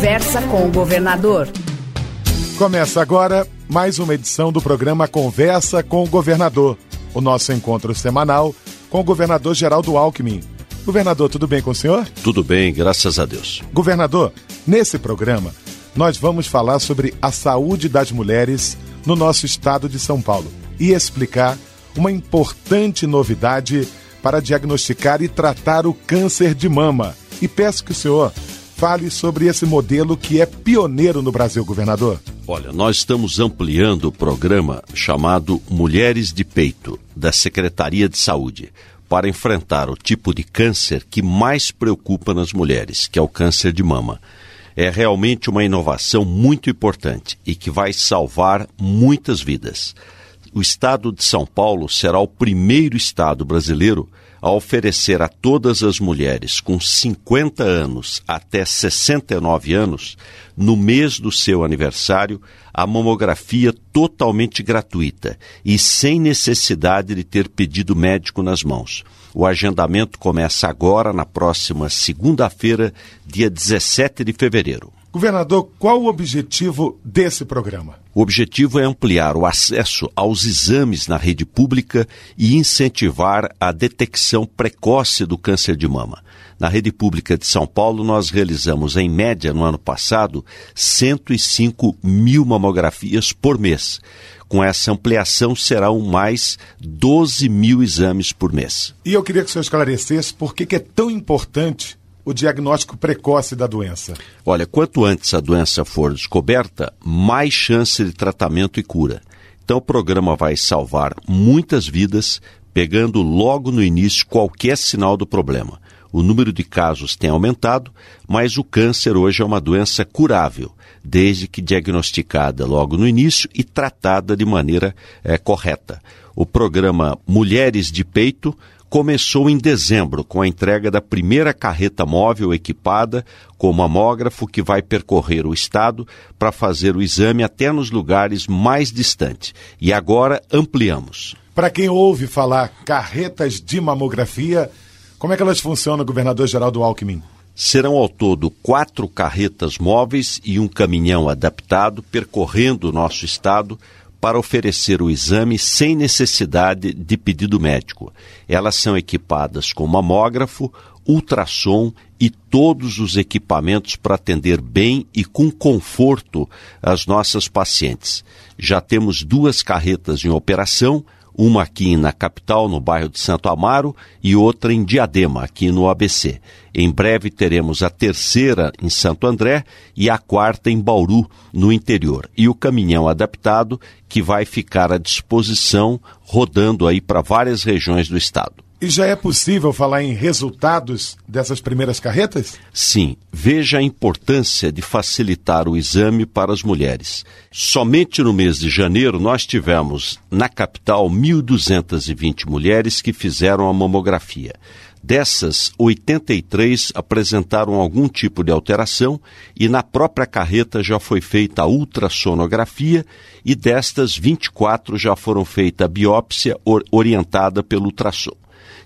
Conversa com o governador. Começa agora mais uma edição do programa Conversa com o Governador, o nosso encontro semanal com o governador Geraldo Alckmin. Governador, tudo bem com o senhor? Tudo bem, graças a Deus. Governador, nesse programa nós vamos falar sobre a saúde das mulheres no nosso estado de São Paulo e explicar uma importante novidade para diagnosticar e tratar o câncer de mama. E peço que o senhor fale sobre esse modelo que é pioneiro no Brasil, governador. Olha, nós estamos ampliando o programa chamado Mulheres de Peito, da Secretaria de Saúde, para enfrentar o tipo de câncer que mais preocupa nas mulheres, que é o câncer de mama. É realmente uma inovação muito importante e que vai salvar muitas vidas. O estado de São Paulo será o primeiro estado brasileiro a oferecer a todas as mulheres com 50 anos até 69 anos, no mês do seu aniversário, a mamografia totalmente gratuita e sem necessidade de ter pedido médico nas mãos. O agendamento começa agora, na próxima segunda-feira, dia 17 de fevereiro. Governador, qual o objetivo desse programa? O objetivo é ampliar o acesso aos exames na rede pública e incentivar a detecção precoce do câncer de mama. Na rede pública de São Paulo, nós realizamos, em média, no ano passado, 105 mil mamografias por mês. Com essa ampliação, serão mais 12 mil exames por mês. E eu queria que o senhor esclarecesse por que é tão importante o diagnóstico precoce da doença? Olha, quanto antes a doença for descoberta, mais chance de tratamento e cura. Então o programa vai salvar muitas vidas, pegando logo no início qualquer sinal do problema. O número de casos tem aumentado, mas o câncer hoje é uma doença curável, desde que diagnosticada logo no início e tratada de maneira é, correta. O programa Mulheres de Peito começou em dezembro com a entrega da primeira carreta móvel equipada com mamógrafo que vai percorrer o estado para fazer o exame até nos lugares mais distantes. E agora ampliamos. Para quem ouve falar carretas de mamografia, como é que elas funcionam, governador Geraldo Alckmin? Serão ao todo quatro carretas móveis e um caminhão adaptado percorrendo o nosso estado para oferecer o exame sem necessidade de pedido médico. Elas são equipadas com mamógrafo, ultrassom e todos os equipamentos para atender bem e com conforto as nossas pacientes. Já temos duas carretas em operação uma aqui na capital, no bairro de Santo Amaro, e outra em Diadema, aqui no ABC. Em breve teremos a terceira em Santo André e a quarta em Bauru, no interior. E o caminhão adaptado que vai ficar à disposição, rodando aí para várias regiões do estado. E já é possível falar em resultados dessas primeiras carretas? Sim. Veja a importância de facilitar o exame para as mulheres. Somente no mês de janeiro nós tivemos na capital 1.220 mulheres que fizeram a mamografia. Dessas, 83 apresentaram algum tipo de alteração e na própria carreta já foi feita a ultrassonografia e destas 24 já foram feita a biópsia orientada pelo ultrassom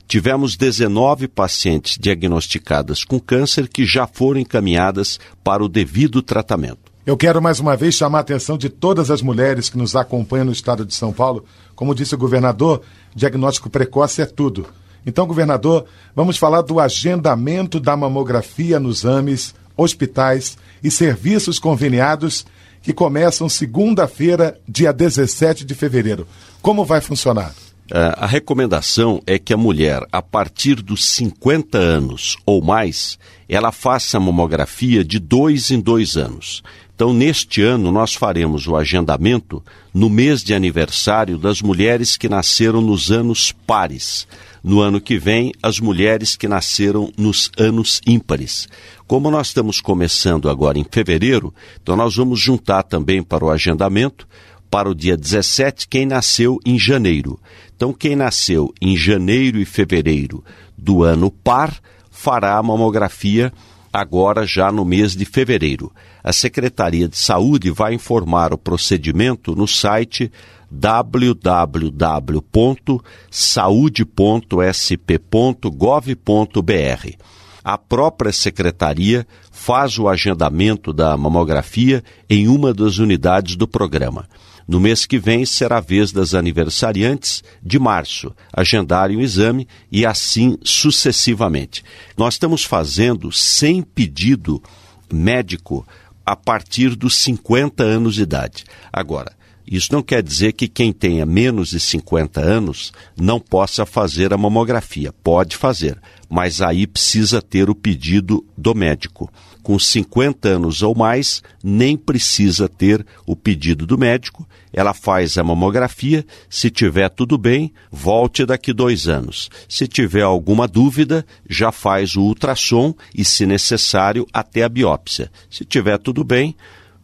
tivemos 19 pacientes diagnosticadas com câncer que já foram encaminhadas para o devido tratamento. Eu quero mais uma vez chamar a atenção de todas as mulheres que nos acompanham no estado de São Paulo. Como disse o governador, diagnóstico precoce é tudo. Então, governador, vamos falar do agendamento da mamografia nos AMES, hospitais e serviços conveniados que começam segunda-feira, dia 17 de fevereiro. Como vai funcionar? Uh, a recomendação é que a mulher, a partir dos 50 anos ou mais, ela faça a mamografia de dois em dois anos. Então, neste ano, nós faremos o agendamento no mês de aniversário das mulheres que nasceram nos anos pares. No ano que vem, as mulheres que nasceram nos anos ímpares. Como nós estamos começando agora em fevereiro, então nós vamos juntar também para o agendamento para o dia 17 quem nasceu em janeiro. Então, quem nasceu em janeiro e fevereiro do ano par fará a mamografia agora já no mês de fevereiro. A Secretaria de Saúde vai informar o procedimento no site www.saude.sp.gov.br. a própria secretaria faz o agendamento da mamografia em uma das unidades do programa. No mês que vem será a vez das aniversariantes de março agendarem o exame e assim sucessivamente. Nós estamos fazendo sem pedido médico a partir dos 50 anos de idade. Agora, isso não quer dizer que quem tenha menos de 50 anos não possa fazer a mamografia. Pode fazer, mas aí precisa ter o pedido do médico. Com 50 anos ou mais, nem precisa ter o pedido do médico. Ela faz a mamografia. Se tiver tudo bem, volte daqui dois anos. Se tiver alguma dúvida, já faz o ultrassom e, se necessário, até a biópsia. Se tiver tudo bem,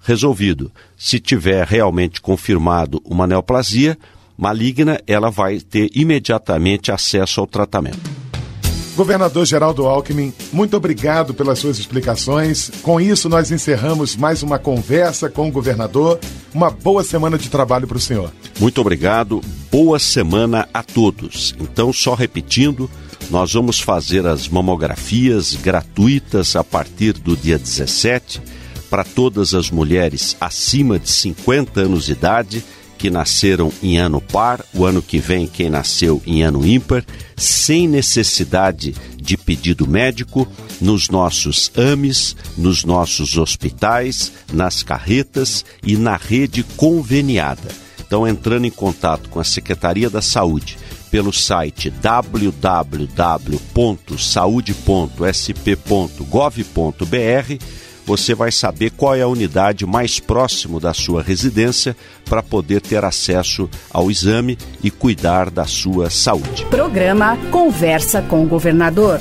resolvido. Se tiver realmente confirmado uma neoplasia maligna, ela vai ter imediatamente acesso ao tratamento. Governador Geraldo Alckmin, muito obrigado pelas suas explicações. Com isso, nós encerramos mais uma conversa com o governador. Uma boa semana de trabalho para o senhor. Muito obrigado. Boa semana a todos. Então, só repetindo, nós vamos fazer as mamografias gratuitas a partir do dia 17 para todas as mulheres acima de 50 anos de idade que nasceram em ano par, o ano que vem quem nasceu em ano ímpar, sem necessidade de pedido médico, nos nossos AMES, nos nossos hospitais, nas carretas e na rede conveniada. Então, entrando em contato com a Secretaria da Saúde pelo site www.saude.sp.gov.br você vai saber qual é a unidade mais próximo da sua residência para poder ter acesso ao exame e cuidar da sua saúde. Programa Conversa com o Governador.